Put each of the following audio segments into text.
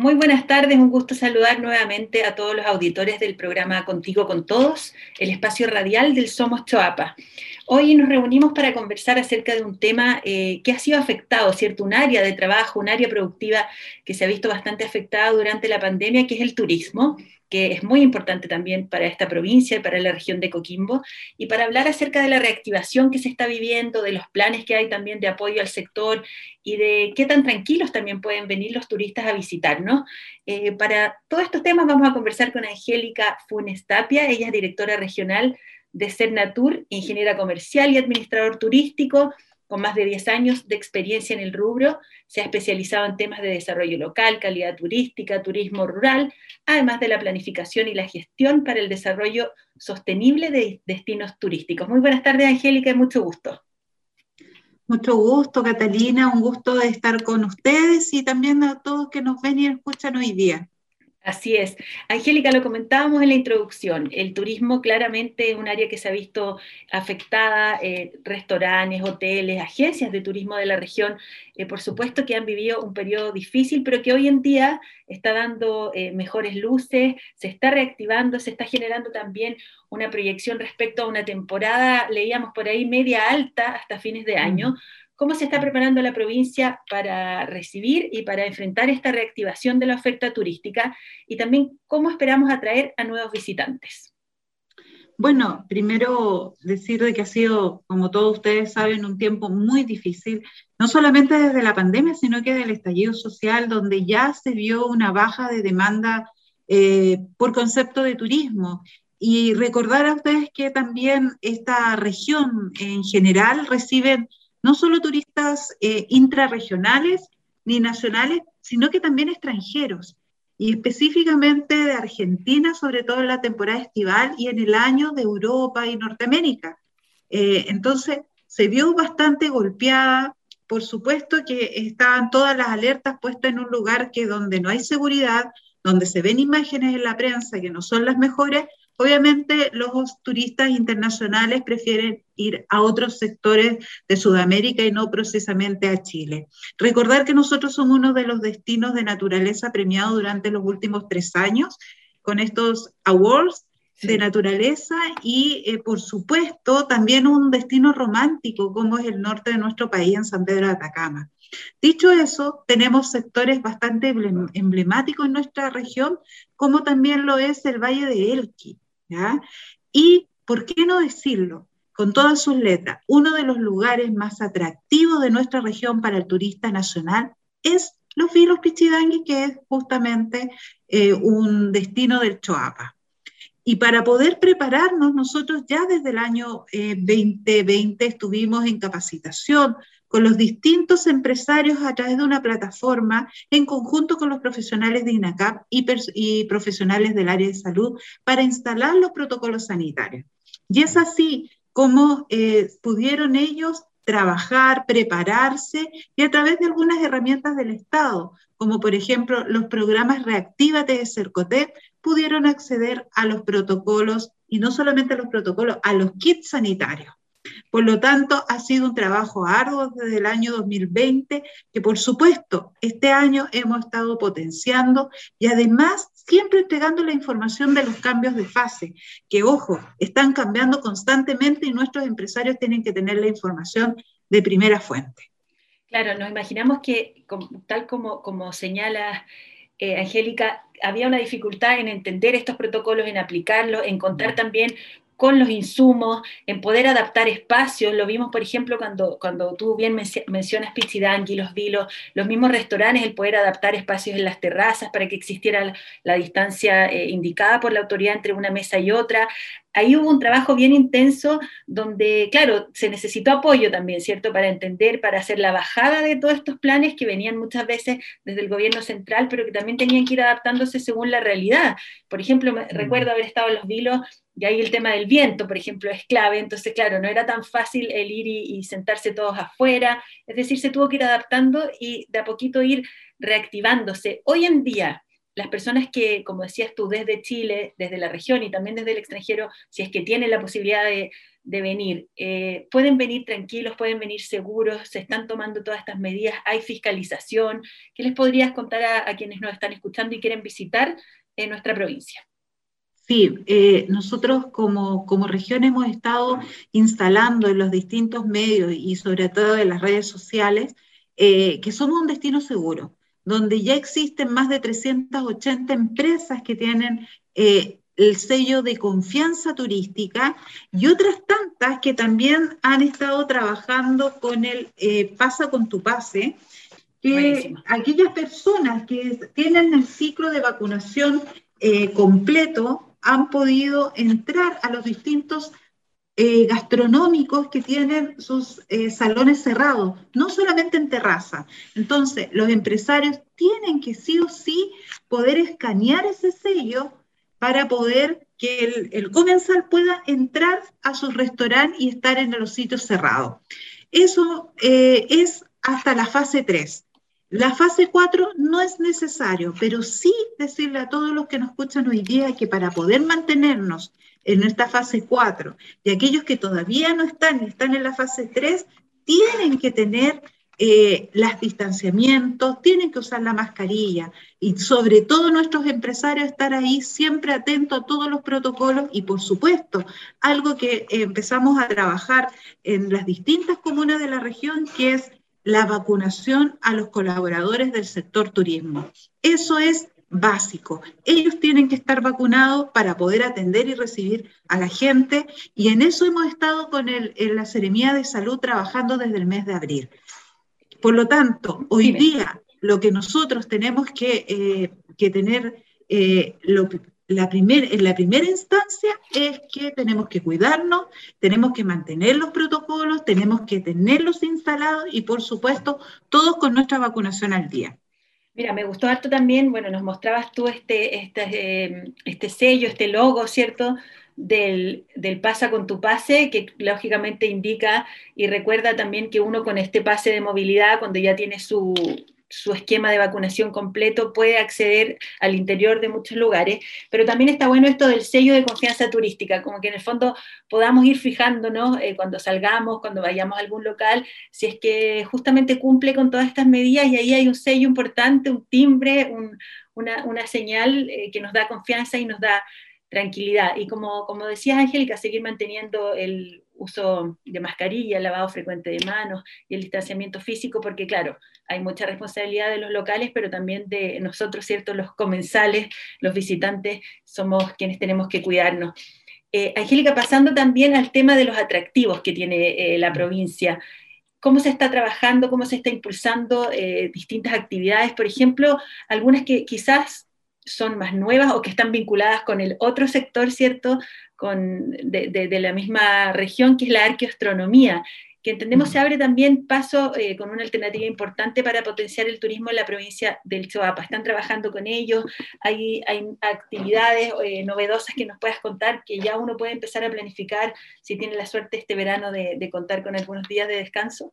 Muy buenas tardes, un gusto saludar nuevamente a todos los auditores del programa Contigo con Todos, el espacio radial del Somos Choapa. Hoy nos reunimos para conversar acerca de un tema eh, que ha sido afectado, ¿cierto? Un área de trabajo, un área productiva que se ha visto bastante afectada durante la pandemia, que es el turismo que es muy importante también para esta provincia y para la región de Coquimbo, y para hablar acerca de la reactivación que se está viviendo, de los planes que hay también de apoyo al sector y de qué tan tranquilos también pueden venir los turistas a visitarnos. Eh, para todos estos temas vamos a conversar con Angélica Funes Tapia, ella es directora regional de Cernatur, ingeniera comercial y administrador turístico, con más de 10 años de experiencia en el rubro, se ha especializado en temas de desarrollo local, calidad turística, turismo rural, además de la planificación y la gestión para el desarrollo sostenible de destinos turísticos. Muy buenas tardes, Angélica, y mucho gusto. Mucho gusto, Catalina, un gusto de estar con ustedes y también a todos que nos ven y escuchan hoy día. Así es. Angélica, lo comentábamos en la introducción, el turismo claramente es un área que se ha visto afectada, eh, restaurantes, hoteles, agencias de turismo de la región, eh, por supuesto que han vivido un periodo difícil, pero que hoy en día está dando eh, mejores luces, se está reactivando, se está generando también una proyección respecto a una temporada, leíamos por ahí, media alta hasta fines de año. ¿Cómo se está preparando la provincia para recibir y para enfrentar esta reactivación de la oferta turística? Y también, ¿cómo esperamos atraer a nuevos visitantes? Bueno, primero decir de que ha sido, como todos ustedes saben, un tiempo muy difícil, no solamente desde la pandemia, sino que del estallido social, donde ya se vio una baja de demanda eh, por concepto de turismo. Y recordar a ustedes que también esta región en general recibe no solo turistas eh, intrarregionales ni nacionales, sino que también extranjeros, y específicamente de Argentina, sobre todo en la temporada estival y en el año de Europa y Norteamérica. Eh, entonces, se vio bastante golpeada, por supuesto que estaban todas las alertas puestas en un lugar que donde no hay seguridad, donde se ven imágenes en la prensa que no son las mejores, Obviamente los turistas internacionales prefieren ir a otros sectores de Sudamérica y no precisamente a Chile. Recordar que nosotros somos uno de los destinos de naturaleza premiados durante los últimos tres años con estos awards de naturaleza y, eh, por supuesto, también un destino romántico como es el norte de nuestro país, en San Pedro de Atacama. Dicho eso, tenemos sectores bastante emblemáticos en nuestra región, como también lo es el Valle de Elqui. Y, ¿por qué no decirlo? Con todas sus letras, uno de los lugares más atractivos de nuestra región para el turista nacional es los Vilos Pichidangui, que es justamente eh, un destino del Choapa. Y para poder prepararnos, nosotros ya desde el año 2020 eh, estuvimos en capacitación con los distintos empresarios a través de una plataforma en conjunto con los profesionales de INACAP y, profesionales del área de salud para instalar los protocolos sanitarios. Y es así como eh, pudieron ellos trabajar, prepararse y a través de algunas herramientas del Estado, como por ejemplo los programas Reactívate de Cercotec, pudieron acceder a los protocolos y no solamente a los protocolos, a los kits sanitarios. Por lo tanto, ha sido un trabajo arduo desde el año 2020, que por supuesto este año hemos estado potenciando y además siempre entregando la información de los cambios de fase, que ojo, están cambiando constantemente y nuestros empresarios tienen que tener la información de primera fuente. Claro, nos imaginamos que, tal como, como señala eh, Angélica, había una dificultad en entender estos protocolos, en aplicarlos, en contar también con los insumos, en poder adaptar espacios. Lo vimos, por ejemplo, cuando, cuando tú bien mencionas Pichidangui, los vilos, los mismos restaurantes, el poder adaptar espacios en las terrazas para que existiera la, distancia eh, indicada por la autoridad entre una mesa y otra ahí hubo un trabajo bien intenso donde, claro, se necesitó apoyo también, ¿cierto? Para entender, para hacer la bajada de todos estos planes que venían muchas veces desde el gobierno central, pero que también tenían que ir adaptándose según la realidad. Por ejemplo, me, recuerdo haber estado en los vilos y ahí el tema del viento, por ejemplo, es clave, entonces, claro, no era tan fácil el ir y, sentarse todos afuera, es decir, se tuvo que ir adaptando y de a poquito ir reactivándose. Hoy en día, las personas que, como decías tú, desde Chile, desde la región y también desde el extranjero, si es que tienen la posibilidad de, venir. Eh, pueden venir tranquilos, pueden venir seguros, se están tomando todas estas medidas, hay fiscalización. ¿Qué les podrías contar a, quienes nos están escuchando y quieren visitar en nuestra provincia? Sí, eh, nosotros como, como región hemos estado instalando en los distintos medios y sobre todo en las redes sociales eh, que somos un destino seguro, donde ya existen más de 380 empresas que tienen el sello de confianza turística y otras tantas que también han estado trabajando con el eh, Pasa con tu pase, que aquellas personas que tienen el ciclo de vacunación eh, completo han podido entrar a los distintos eh, gastronómicos que tienen sus salones cerrados, no solamente en terraza. Entonces, los empresarios tienen que sí o sí poder escanear ese sello para poder que el, comensal pueda entrar a su restaurante y estar en los sitios cerrados. Eso eh, es hasta la fase 3. La fase 4 no es necesario, pero sí decirle a todos los que nos escuchan hoy día que para poder mantenernos en esta fase 4 y aquellos que todavía no están, están en la fase 3, tienen que tener eh, los distanciamientos, tienen que usar la mascarilla y sobre todo nuestros empresarios estar ahí siempre atentos a todos los protocolos y por supuesto algo que empezamos a trabajar en las distintas comunas de la región que es la vacunación a los colaboradores del sector turismo. Eso es básico. Ellos tienen que estar vacunados para poder atender y recibir a la gente y en eso hemos estado con el, en la Seremía de Salud trabajando desde el mes de abril. Por lo tanto, hoy día lo que nosotros tenemos que, eh, tener eh, la en la primera instancia es que tenemos que cuidarnos, tenemos que mantener los protocolos, tenemos que tenerlos instalados y por supuesto todos con nuestra vacunación al día. Mira, me gustó harto también, bueno, nos mostrabas tú este, este, eh, este sello, este logo, ¿cierto? del, pasa con tu pase, que lógicamente indica y recuerda también que uno con este pase de movilidad, cuando ya tiene su, su esquema de vacunación completo, puede acceder al interior de muchos lugares, pero también está bueno esto del sello de confianza turística, como que en el fondo podamos ir fijándonos eh, cuando salgamos, cuando vayamos a algún local, si es que justamente cumple con todas estas medidas y ahí hay un sello importante, un timbre, una, señal eh, que nos da confianza y nos da tranquilidad. Y como, como decías, Angélica, seguir manteniendo el uso de mascarilla, lavado frecuente de manos y el distanciamiento físico, porque claro, hay mucha responsabilidad de los locales, pero también de nosotros, ¿cierto? Los comensales, los visitantes, somos quienes tenemos que cuidarnos. Eh, Angélica, pasando también al tema de los atractivos que tiene eh, la provincia. ¿Cómo se está trabajando, cómo se está impulsando eh, distintas actividades? Por ejemplo, algunas que quizás son más nuevas o que están vinculadas con el otro sector, ¿cierto? Con, de, la misma región, que es la arqueoastronomía, que entendemos se abre también paso eh, con una alternativa importante para potenciar el turismo en la provincia del Choapa. Están trabajando con ellos, hay, hay actividades eh, novedosas que nos puedas contar, que ya uno puede empezar a planificar si tiene la suerte este verano de, de contar con algunos días de descanso.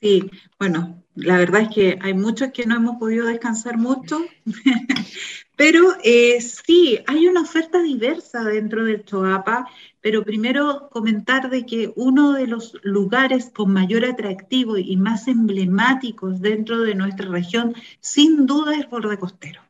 Sí, bueno, la verdad es que hay muchos que no hemos podido descansar mucho, pero eh, sí, hay una oferta diversa dentro del Choapa, pero primero comentar de que uno de los lugares con mayor atractivo y más emblemáticos dentro de nuestra región, sin duda, es el borde costero.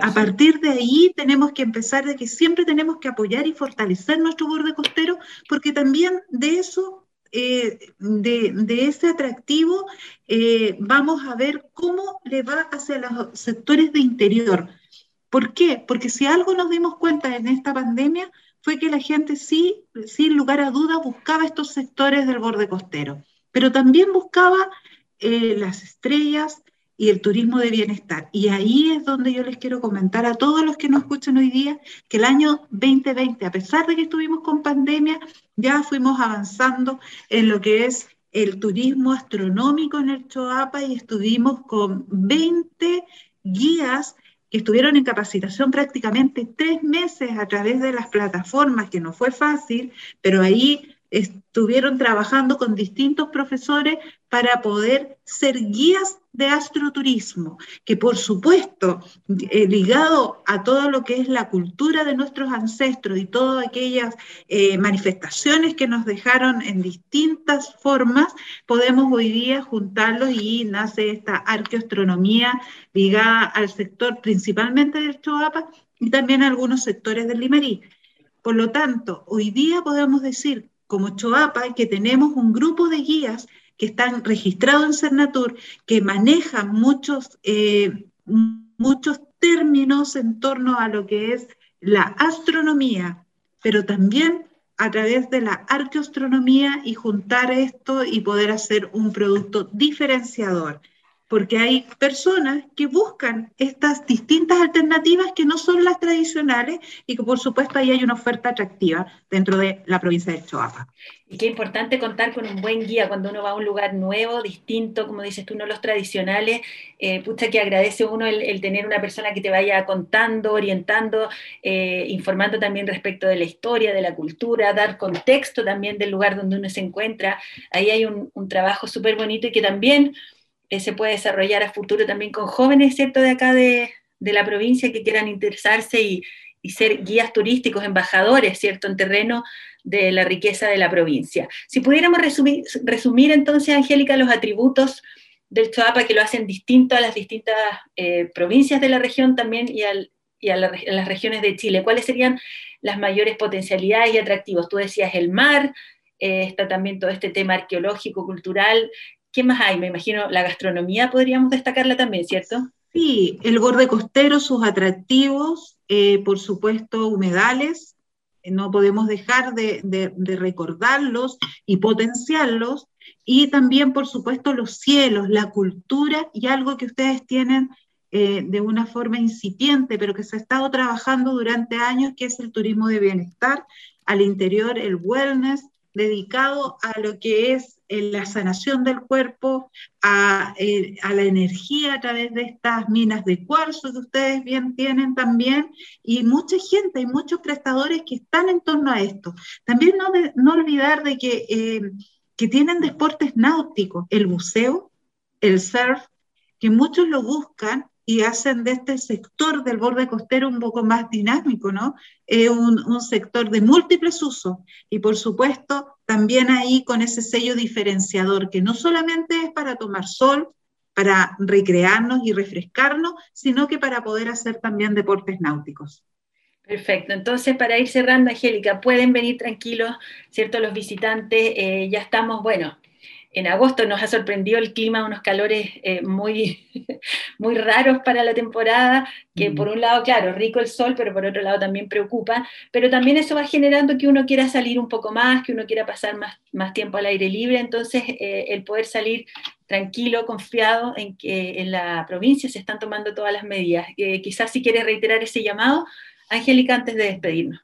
a partir de ahí tenemos que empezar de que siempre tenemos que apoyar y fortalecer nuestro borde costero, porque también de eso eh, de, ese atractivo, eh, vamos a ver cómo le va hacia los sectores de interior. ¿Por qué? Porque si algo nos dimos cuenta en esta pandemia fue que la gente sí, sin lugar a dudas, buscaba estos sectores del borde costero, pero también buscaba eh, las estrellas, y el turismo de bienestar. Y ahí es donde yo les quiero comentar a todos los que nos escuchan hoy día que el año 2020, a pesar de que estuvimos con pandemia, ya fuimos avanzando en lo que es el turismo astronómico en el Choapa y estuvimos con 20 guías que estuvieron en capacitación prácticamente tres meses a través de las plataformas, que no fue fácil, pero ahí estuvieron trabajando con distintos profesores para poder ser guías de astroturismo, que por supuesto, eh, ligado a todo lo que es la cultura de nuestros ancestros y todas aquellas eh, manifestaciones que nos dejaron en distintas formas, podemos hoy día juntarlos y nace esta arqueoastronomía ligada al sector principalmente del Choapa y también a algunos sectores del Limarí. Por lo tanto, hoy día podemos decir como Choapa que tenemos un grupo de guías que están registrados en Cernatur, que manejan muchos, eh, muchos términos en torno a lo que es la astronomía, pero también a través de la arqueoastronomía y juntar esto y poder hacer un producto diferenciador porque hay personas que buscan estas distintas alternativas que no son las tradicionales y que por supuesto ahí hay una oferta atractiva dentro de la provincia de Choapa. Y qué importante contar con un buen guía cuando uno va a un lugar nuevo, distinto, como dices tú, no los tradicionales. Eh, pucha que agradece uno el, tener una persona que te vaya contando, orientando, eh, informando también respecto de la historia, de la cultura, dar contexto también del lugar donde uno se encuentra. Ahí hay un, un trabajo súper bonito y que también se puede desarrollar a futuro también con jóvenes, ¿cierto?, de acá de, la provincia que quieran interesarse y, ser guías turísticos, embajadores, ¿cierto?, en terreno de la riqueza de la provincia. Si pudiéramos resumir, entonces, Angélica, los atributos del Choapa que lo hacen distinto a las distintas eh, provincias de la región también y, a, las regiones de Chile, ¿cuáles serían las mayores potencialidades y atractivos? Tú decías el mar, eh, está también todo este tema arqueológico, cultural, ¿Qué más hay? Me imagino la gastronomía podríamos destacarla también, ¿cierto? Sí, el borde costero, sus atractivos, eh, por supuesto, humedales, eh, no podemos dejar de, recordarlos y potenciarlos, y también, por supuesto, los cielos, la cultura y algo que ustedes tienen eh, de una forma incipiente, pero que se ha estado trabajando durante años, que es el turismo de bienestar, al interior el wellness, dedicado a lo que es eh, la sanación del cuerpo, eh, a, la energía a través de estas minas de cuarzo que ustedes bien tienen también, y mucha gente, hay muchos prestadores que están en torno a esto. También no, no olvidar de que, eh, que tienen deportes náuticos, el buceo, el surf, que muchos lo buscan y hacen de este sector del borde costero un poco más dinámico, ¿no? Es un, un, sector de múltiples usos y por supuesto también ahí con ese sello diferenciador que no solamente es para tomar sol, para recrearnos y refrescarnos, sino que para poder hacer también deportes náuticos. Perfecto, entonces para ir cerrando, Angélica, pueden venir tranquilos, ¿cierto? Los visitantes, eh, ya estamos, bueno, en agosto nos ha sorprendido el clima, unos calores eh, muy, muy raros para la temporada, que por un lado, claro, rico el sol, pero por otro lado también preocupa, pero también eso va generando que uno quiera salir un poco más, que uno quiera pasar más, más tiempo al aire libre, entonces eh, el poder salir tranquilo, confiado en que en la provincia se están tomando todas las medidas. Eh, quizás si quieres reiterar ese llamado, Angélica, antes de despedirnos.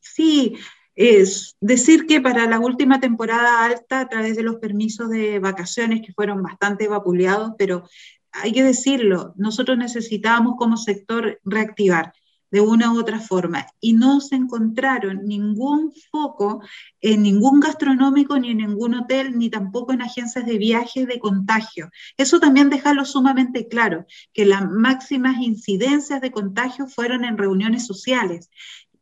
Sí, es decir que para la última temporada alta, a través de los permisos de vacaciones que fueron bastante vapuleados, pero hay que decirlo, nosotros necesitábamos como sector reactivar de una u otra forma y no se encontraron ningún foco en ningún gastronómico, ni en ningún hotel, ni tampoco en agencias de viajes de contagio. Eso también dejarlo sumamente claro, que las máximas incidencias de contagio fueron en reuniones sociales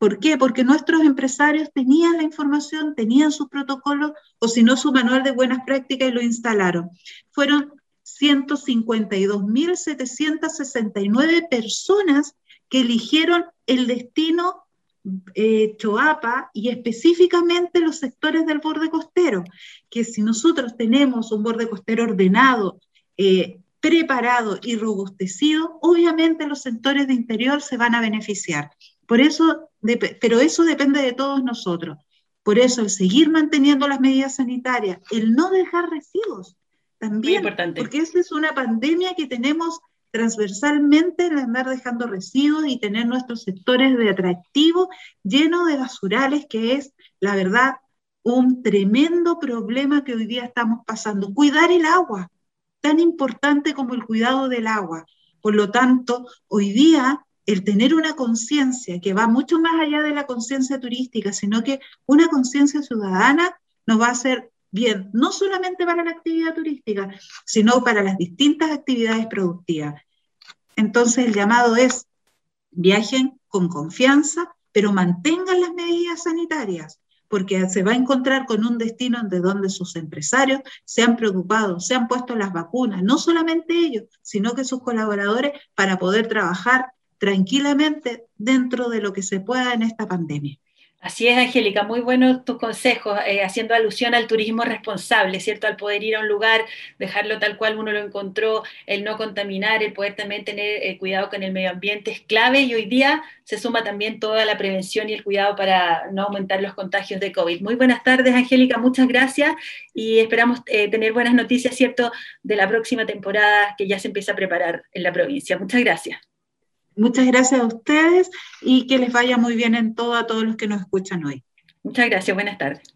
¿Por qué? Porque nuestros empresarios tenían la información, tenían sus protocolos o si no su manual de buenas prácticas y lo instalaron. Fueron 152.769 personas que eligieron el destino eh, Choapa y específicamente los sectores del borde costero, que si nosotros tenemos un borde costero ordenado, eh, preparado y robustecido, obviamente los sectores de interior se van a beneficiar. Por eso, pero eso depende de todos nosotros. Por eso el seguir manteniendo las medidas sanitarias, el no dejar residuos, también, porque esa es una pandemia que tenemos transversalmente, el andar dejando residuos y tener nuestros sectores de atractivo llenos de basurales, que es, la verdad, un tremendo problema que hoy día estamos pasando. Cuidar el agua, tan importante como el cuidado del agua. Por lo tanto, hoy día el tener una conciencia que va mucho más allá de la conciencia turística, sino que una conciencia ciudadana nos va a hacer bien, no solamente para la actividad turística, sino para las distintas actividades productivas. Entonces el llamado es, viajen con confianza, pero mantengan las medidas sanitarias, porque se va a encontrar con un destino de donde sus empresarios se han preocupado, se han puesto las vacunas, no solamente ellos, sino que sus colaboradores para poder trabajar tranquilamente dentro de lo que se pueda en esta pandemia. Así es, Angélica, muy buenos tus consejos, eh, haciendo alusión al turismo responsable, ¿cierto? Al poder ir a un lugar, dejarlo tal cual uno lo encontró, el no contaminar, el poder también tener eh, cuidado con el medio ambiente es clave y hoy día se suma también toda la prevención y el cuidado para no aumentar los contagios de COVID. Muy buenas tardes, Angélica, muchas gracias y esperamos eh, tener buenas noticias, ¿cierto?, de la próxima temporada que ya se empieza a preparar en la provincia. Muchas gracias. Muchas gracias a ustedes y que les vaya muy bien en todo a todos los que nos escuchan hoy. Muchas gracias, buenas tardes.